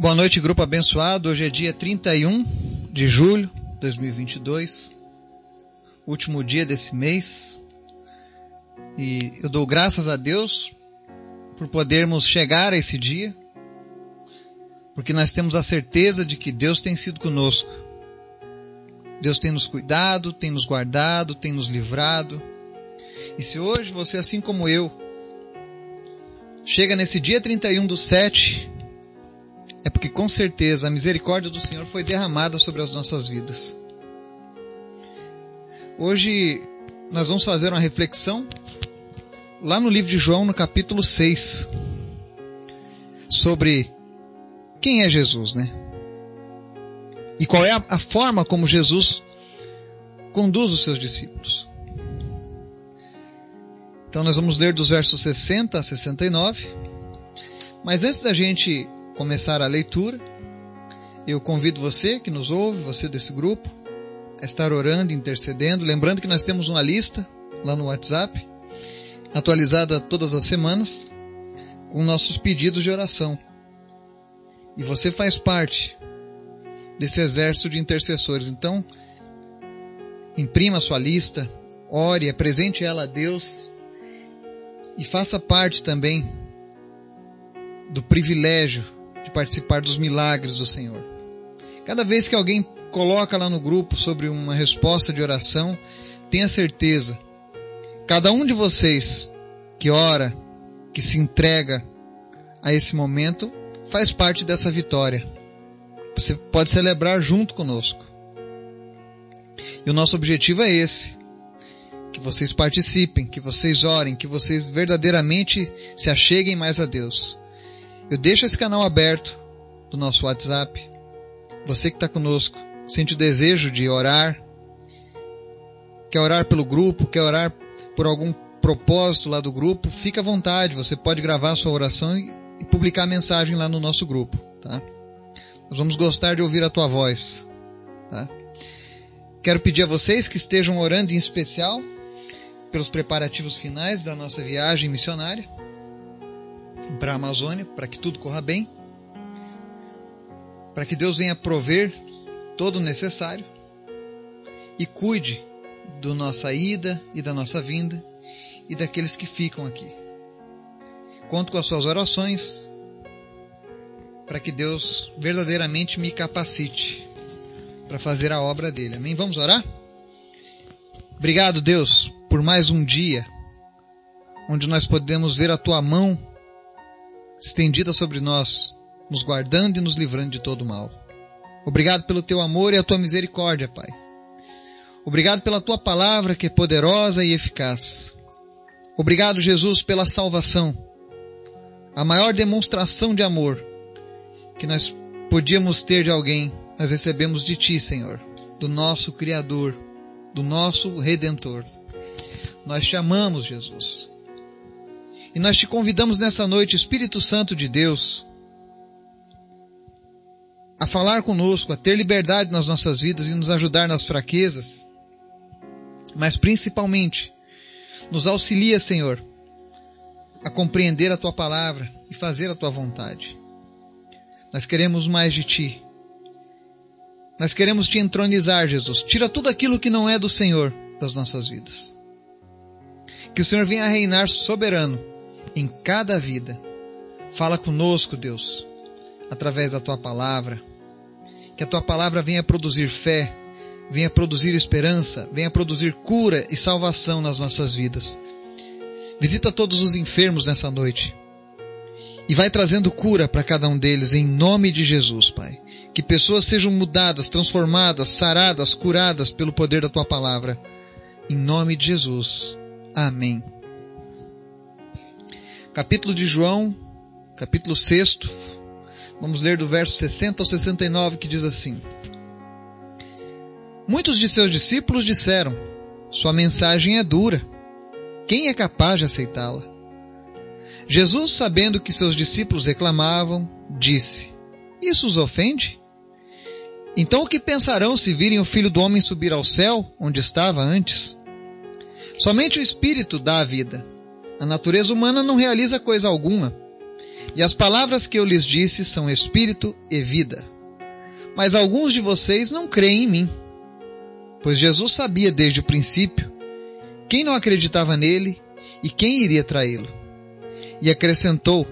Boa noite, grupo abençoado. Hoje é dia 31 de julho de 2022, último dia desse mês. E eu dou graças a Deus por podermos chegar a esse dia, porque nós temos a certeza de que Deus tem sido conosco. Deus tem nos cuidado, tem nos guardado, tem nos livrado. E se hoje você, assim como eu, chega nesse dia 31 do 7, é porque com certeza a misericórdia do Senhor foi derramada sobre as nossas vidas. Hoje nós vamos fazer uma reflexão lá no livro de João, no capítulo 6, sobre quem é Jesus, né? E qual é a, a forma como Jesus conduz os seus discípulos. Então nós vamos ler dos versos 60 a 69. Mas antes da gente começar a leitura, eu convido você que nos ouve, você desse grupo, a estar orando, intercedendo. Lembrando que nós temos uma lista lá no WhatsApp, atualizada todas as semanas, com nossos pedidos de oração. E você faz parte desse exército de intercessores. Então, imprima a sua lista, ore, apresente ela a Deus e faça parte também do privilégio de participar dos milagres do Senhor. Cada vez que alguém coloca lá no grupo sobre uma resposta de oração, tenha certeza, cada um de vocês que ora, que se entrega a esse momento, faz parte dessa vitória. Você pode celebrar junto conosco. E o nosso objetivo é esse: que vocês participem, que vocês orem, que vocês verdadeiramente se acheguem mais a Deus. Eu deixo esse canal aberto do nosso WhatsApp. Você que está conosco, sente o desejo de orar, quer orar pelo grupo, quer orar por algum propósito lá do grupo, fica à vontade. Você pode gravar a sua oração e, e publicar a mensagem lá no nosso grupo, tá? Nós vamos gostar de ouvir a tua voz, tá? Quero pedir a vocês que estejam orando em especial pelos preparativos finais da nossa viagem missionária para a Amazônia, para que tudo corra bem, para que Deus venha prover todo o necessário e cuide da nossa ida e da nossa vinda e daqueles que ficam aqui. Conto com as suas orações para que Deus verdadeiramente me capacite para fazer a obra dele. Amém? Vamos orar? Obrigado, Deus, por mais um dia onde nós podemos ver a tua mão estendida sobre nós, nos guardando e nos livrando de todo mal. Obrigado pelo teu amor e a tua misericórdia, Pai. Obrigado pela tua palavra que é poderosa e eficaz. Obrigado, Jesus, pela salvação. A maior demonstração de amor que nós podíamos ter de alguém, nós recebemos de ti, Senhor, do nosso Criador, do nosso Redentor. Nós te amamos, Jesus. E nós te convidamos nessa noite, Espírito Santo de Deus, a falar conosco, a ter liberdade nas nossas vidas e nos ajudar nas fraquezas, mas principalmente, nos auxilia, Senhor, a compreender a tua palavra e fazer a tua vontade. Nós queremos mais de ti. Nós queremos te entronizar, Jesus. Tira tudo aquilo que não é do Senhor das nossas vidas. Que o Senhor venha reinar soberano em cada vida. Fala conosco, Deus, através da tua palavra. Que a tua palavra venha produzir fé, venha produzir esperança, venha produzir cura e salvação nas nossas vidas. Visita todos os enfermos nessa noite. E vai trazendo cura para cada um deles em nome de Jesus, Pai. Que pessoas sejam mudadas, transformadas, saradas, curadas pelo poder da tua palavra. Em nome de Jesus. Amém capítulo de João, capítulo 6, vamos ler do verso 60 ao 69, que diz assim: Muitos de seus discípulos disseram: Sua mensagem é dura. Quem é capaz de aceitá-la? Jesus, sabendo que seus discípulos reclamavam, disse: Isso os ofende? Então o que pensarão se virem o filho do homem subir ao céu, onde estava antes? Somente o Espírito dá a vida. A natureza humana não realiza coisa alguma. E as palavras que eu lhes disse são espírito e vida. Mas alguns de vocês não creem em mim. Pois Jesus sabia desde o princípio quem não acreditava nele e quem iria traí-lo. E acrescentou: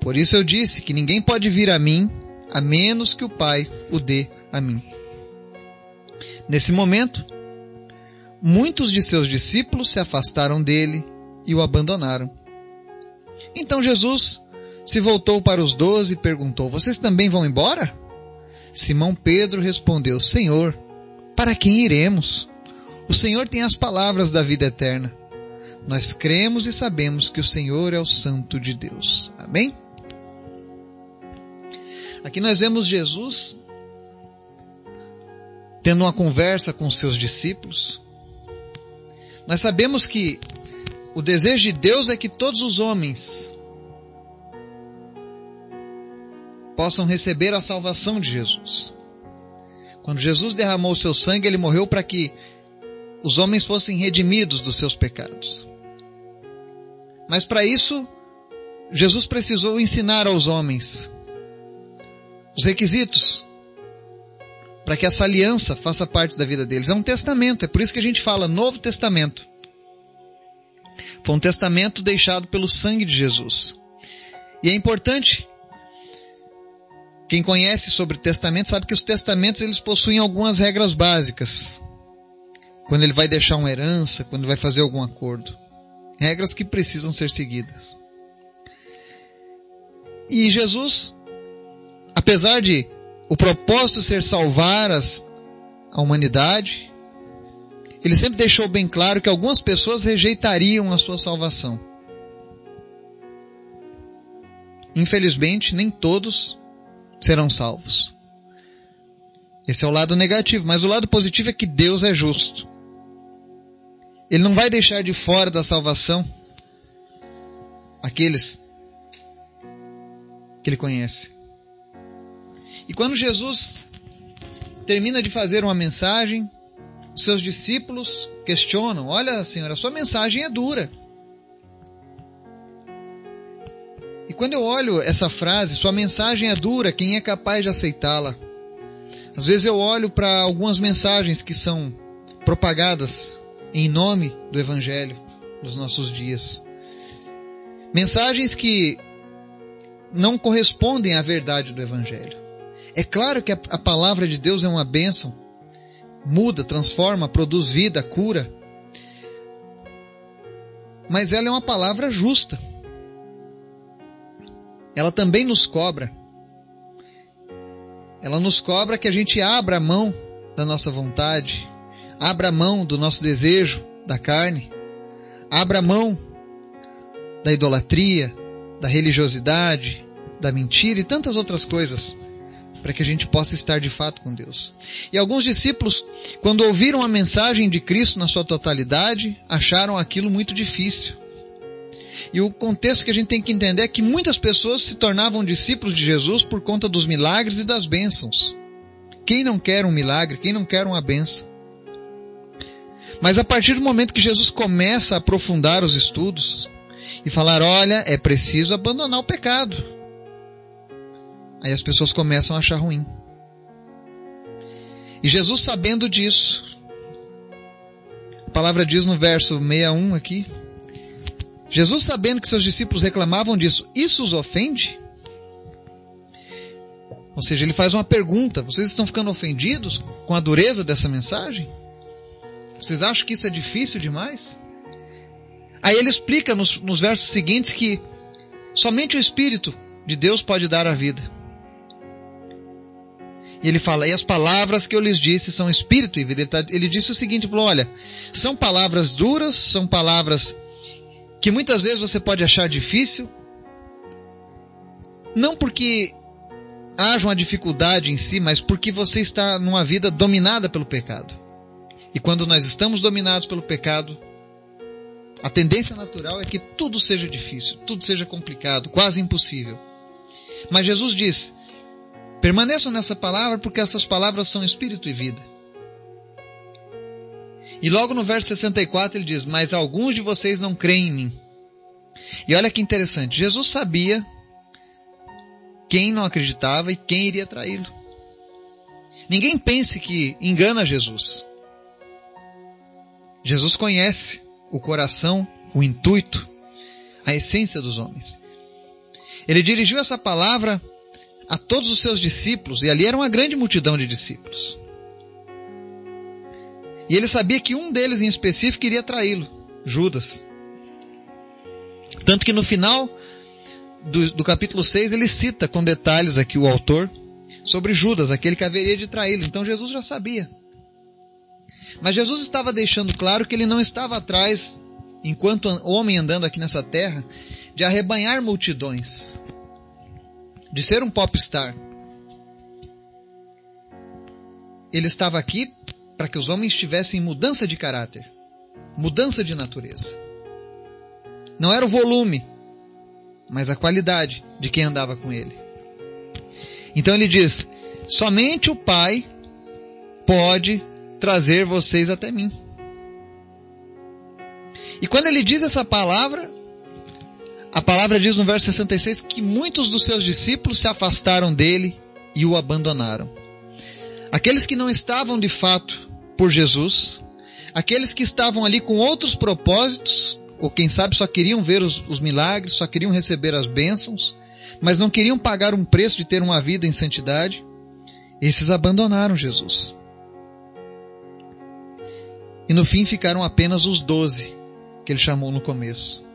Por isso eu disse que ninguém pode vir a mim a menos que o Pai o dê a mim. Nesse momento, muitos de seus discípulos se afastaram dele e o abandonaram. Então Jesus se voltou para os doze e perguntou: Vocês também vão embora? Simão Pedro respondeu: Senhor, para quem iremos? O Senhor tem as palavras da vida eterna. Nós cremos e sabemos que o Senhor é o Santo de Deus. Amém? Aqui nós vemos Jesus tendo uma conversa com seus discípulos. Nós sabemos que o desejo de Deus é que todos os homens possam receber a salvação de Jesus. Quando Jesus derramou o seu sangue, ele morreu para que os homens fossem redimidos dos seus pecados. Mas para isso, Jesus precisou ensinar aos homens os requisitos para que essa aliança faça parte da vida deles. É um testamento, é por isso que a gente fala Novo Testamento. Foi um testamento deixado pelo sangue de Jesus. E é importante quem conhece sobre testamento sabe que os testamentos eles possuem algumas regras básicas. Quando ele vai deixar uma herança, quando vai fazer algum acordo. Regras que precisam ser seguidas. E Jesus, apesar de o propósito ser salvar as, a humanidade, ele sempre deixou bem claro que algumas pessoas rejeitariam a sua salvação. Infelizmente, nem todos serão salvos. Esse é o lado negativo, mas o lado positivo é que Deus é justo. Ele não vai deixar de fora da salvação aqueles que ele conhece. E quando Jesus termina de fazer uma mensagem, seus discípulos questionam: Olha, Senhor, a sua mensagem é dura. E quando eu olho essa frase, sua mensagem é dura, quem é capaz de aceitá-la? Às vezes eu olho para algumas mensagens que são propagadas em nome do Evangelho nos nossos dias. Mensagens que não correspondem à verdade do Evangelho. É claro que a palavra de Deus é uma bênção, muda, transforma, produz vida, cura. Mas ela é uma palavra justa ela também nos cobra. Ela nos cobra que a gente abra a mão da nossa vontade, abra a mão do nosso desejo da carne, abra a mão da idolatria, da religiosidade, da mentira e tantas outras coisas, para que a gente possa estar de fato com Deus. E alguns discípulos, quando ouviram a mensagem de Cristo na sua totalidade, acharam aquilo muito difícil. E o contexto que a gente tem que entender é que muitas pessoas se tornavam discípulos de Jesus por conta dos milagres e das bênçãos. Quem não quer um milagre? Quem não quer uma bênção? Mas a partir do momento que Jesus começa a aprofundar os estudos e falar: olha, é preciso abandonar o pecado. Aí as pessoas começam a achar ruim. E Jesus, sabendo disso, a palavra diz no verso 61 aqui: Jesus, sabendo que seus discípulos reclamavam disso, isso os ofende? Ou seja, ele faz uma pergunta: vocês estão ficando ofendidos com a dureza dessa mensagem? Vocês acham que isso é difícil demais? Aí ele explica nos, nos versos seguintes que somente o Espírito de Deus pode dar a vida. E ele fala, e as palavras que eu lhes disse são espírito e vida. Ele, tá, ele disse o seguinte, falou, olha, são palavras duras, são palavras que muitas vezes você pode achar difícil, não porque haja uma dificuldade em si, mas porque você está numa vida dominada pelo pecado. E quando nós estamos dominados pelo pecado, a tendência natural é que tudo seja difícil, tudo seja complicado, quase impossível. Mas Jesus diz: permaneçam nessa palavra, porque essas palavras são espírito e vida. E logo no verso 64 ele diz: Mas alguns de vocês não creem em mim. E olha que interessante, Jesus sabia quem não acreditava e quem iria traí-lo. Ninguém pense que engana Jesus. Jesus conhece o coração, o intuito, a essência dos homens. Ele dirigiu essa palavra a todos os seus discípulos, e ali era uma grande multidão de discípulos. E ele sabia que um deles em específico iria traí-lo, Judas. Tanto que no final do, do, capítulo 6 ele cita com detalhes aqui o autor sobre Judas, aquele que haveria de traí-lo. Então Jesus já sabia. Mas Jesus estava deixando claro que ele não estava atrás, enquanto homem andando aqui nessa terra, de arrebanhar multidões, de ser um popstar. Ele estava aqui para que os homens tivessem mudança de caráter, mudança de natureza. Não era o volume, mas a qualidade de quem andava com ele. Então ele diz: somente o Pai pode trazer vocês até mim. E quando ele diz essa palavra, a palavra diz no verso 66 que muitos dos seus discípulos se afastaram dele e o abandonaram. Aqueles que não estavam de fato por Jesus, aqueles que estavam ali com outros propósitos, ou quem sabe só queriam ver os, os milagres, só queriam receber as bênçãos, mas não queriam pagar um preço de ter uma vida em santidade, esses abandonaram Jesus. E no fim ficaram apenas os doze que ele chamou no começo.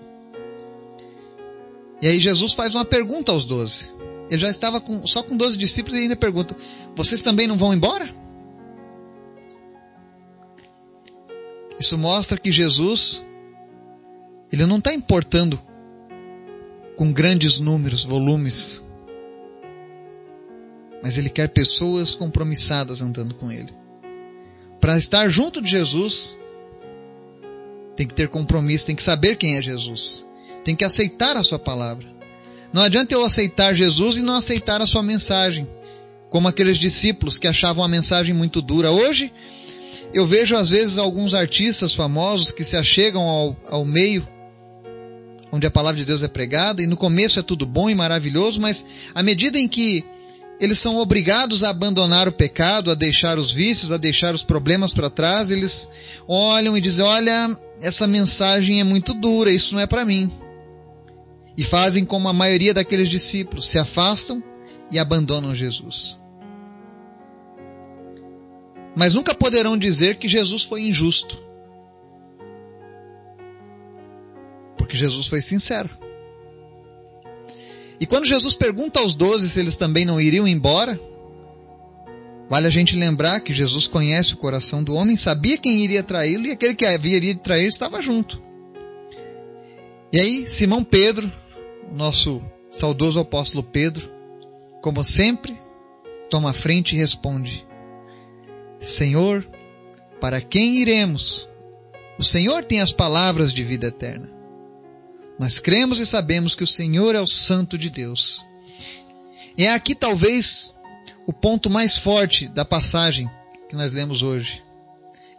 E aí Jesus faz uma pergunta aos doze. Ele já estava com, só com doze discípulos e ainda pergunta: Vocês também não vão embora? Isso mostra que Jesus ele não está importando com grandes números, volumes, mas ele quer pessoas compromissadas andando com ele. Para estar junto de Jesus, tem que ter compromisso, tem que saber quem é Jesus, tem que aceitar a sua palavra. Não adianta eu aceitar Jesus e não aceitar a sua mensagem, como aqueles discípulos que achavam a mensagem muito dura. Hoje, eu vejo às vezes alguns artistas famosos que se achegam ao, ao meio onde a palavra de Deus é pregada, e no começo é tudo bom e maravilhoso, mas à medida em que eles são obrigados a abandonar o pecado, a deixar os vícios, a deixar os problemas para trás, eles olham e dizem: Olha, essa mensagem é muito dura, isso não é para mim. E fazem como a maioria daqueles discípulos, se afastam e abandonam Jesus. Mas nunca poderão dizer que Jesus foi injusto. porque Jesus foi sincero. E quando Jesus pergunta aos doze se eles também não iriam embora, vale a gente lembrar que Jesus conhece o coração do homem, sabia quem iria traí-lo e aquele que haveria de trair estava junto. E aí, Simão Pedro, nosso saudoso apóstolo Pedro, como sempre, toma a frente e responde: Senhor, para quem iremos? O Senhor tem as palavras de vida eterna. Nós cremos e sabemos que o Senhor é o Santo de Deus. E é aqui talvez o ponto mais forte da passagem que nós lemos hoje.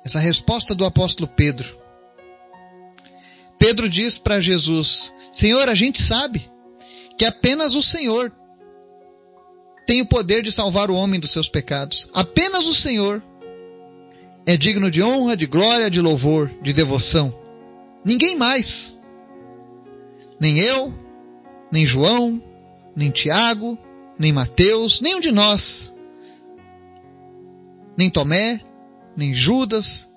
Essa resposta do apóstolo Pedro. Pedro diz para Jesus: Senhor, a gente sabe que apenas o Senhor tem o poder de salvar o homem dos seus pecados. Apenas o Senhor é digno de honra, de glória, de louvor, de devoção. Ninguém mais. Nem eu, nem João, nem Tiago, nem Mateus, nenhum de nós, nem Tomé, nem Judas,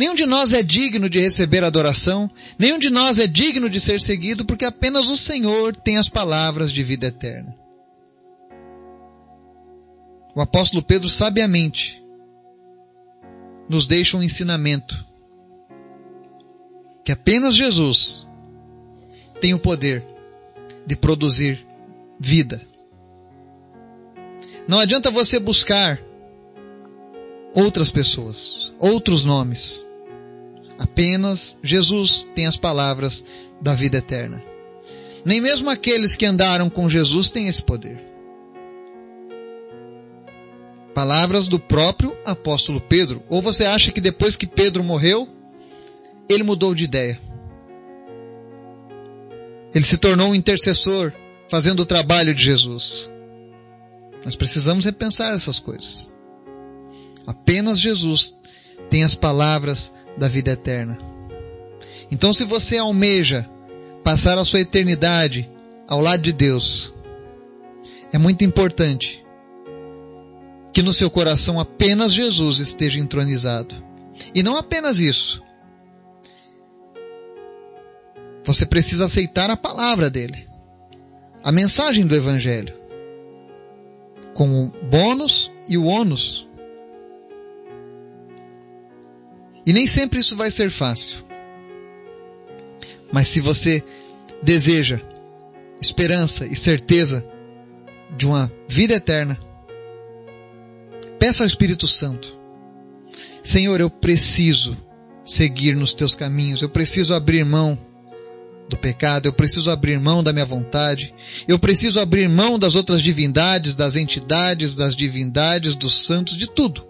nenhum de nós é digno de receber adoração, nenhum de nós é digno de ser seguido, porque apenas o Senhor tem as palavras de vida eterna. O apóstolo Pedro sabiamente nos deixa um ensinamento que apenas Jesus tem o poder de produzir vida. Não adianta você buscar outras pessoas, outros nomes. Apenas Jesus tem as palavras da vida eterna. Nem mesmo aqueles que andaram com Jesus têm esse poder. Palavras do próprio apóstolo Pedro. Ou você acha que depois que Pedro morreu, ele mudou de ideia? Ele se tornou um intercessor, fazendo o trabalho de Jesus. Nós precisamos repensar essas coisas. Apenas Jesus tem as palavras da vida eterna. Então, se você almeja passar a sua eternidade ao lado de Deus, é muito importante que no seu coração apenas Jesus esteja entronizado. E não apenas isso. Você precisa aceitar a palavra dele, a mensagem do Evangelho, com bônus e o ônus. E nem sempre isso vai ser fácil. Mas se você deseja esperança e certeza de uma vida eterna, peça ao Espírito Santo: Senhor, eu preciso seguir nos teus caminhos, eu preciso abrir mão do pecado, eu preciso abrir mão da minha vontade, eu preciso abrir mão das outras divindades, das entidades, das divindades, dos santos, de tudo.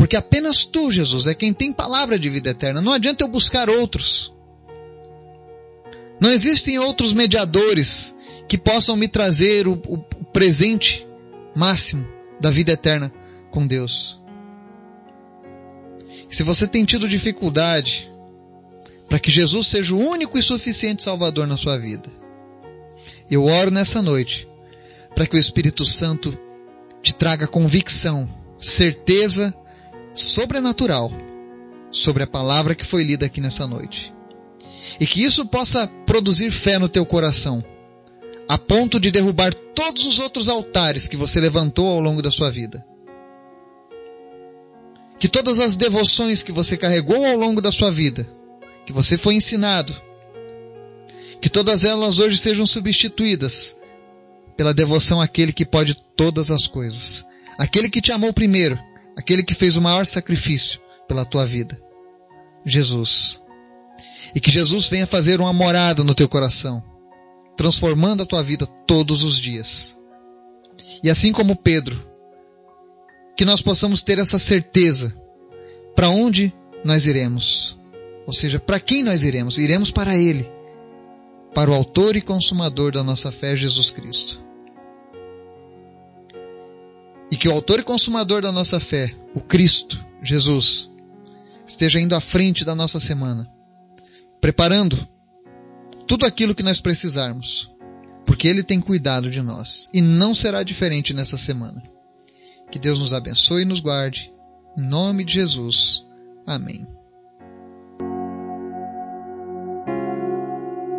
Porque apenas tu, Jesus, é quem tem palavra de vida eterna. Não adianta eu buscar outros. Não existem outros mediadores que possam me trazer o, o presente máximo da vida eterna com Deus. se você tem tido dificuldade para que Jesus seja o único e suficiente Salvador na sua vida, eu oro nessa noite para que o Espírito Santo te traga convicção, certeza sobrenatural sobre a palavra que foi lida aqui nessa noite. E que isso possa produzir fé no teu coração, a ponto de derrubar todos os outros altares que você levantou ao longo da sua vida. Que todas as devoções que você carregou ao longo da sua vida, que você foi ensinado, que todas elas hoje sejam substituídas pela devoção àquele que pode todas as coisas, aquele que te amou primeiro, aquele que fez o maior sacrifício pela tua vida, Jesus e que Jesus venha fazer uma morada no teu coração, transformando a tua vida todos os dias. E assim como Pedro, que nós possamos ter essa certeza para onde nós iremos. Ou seja, para quem nós iremos? Iremos para Ele, para o Autor e Consumador da nossa fé, Jesus Cristo. Que o Autor e Consumador da nossa fé, o Cristo, Jesus, esteja indo à frente da nossa semana preparando tudo aquilo que nós precisarmos, porque Ele tem cuidado de nós e não será diferente nessa semana. Que Deus nos abençoe e nos guarde. Em nome de Jesus. Amém.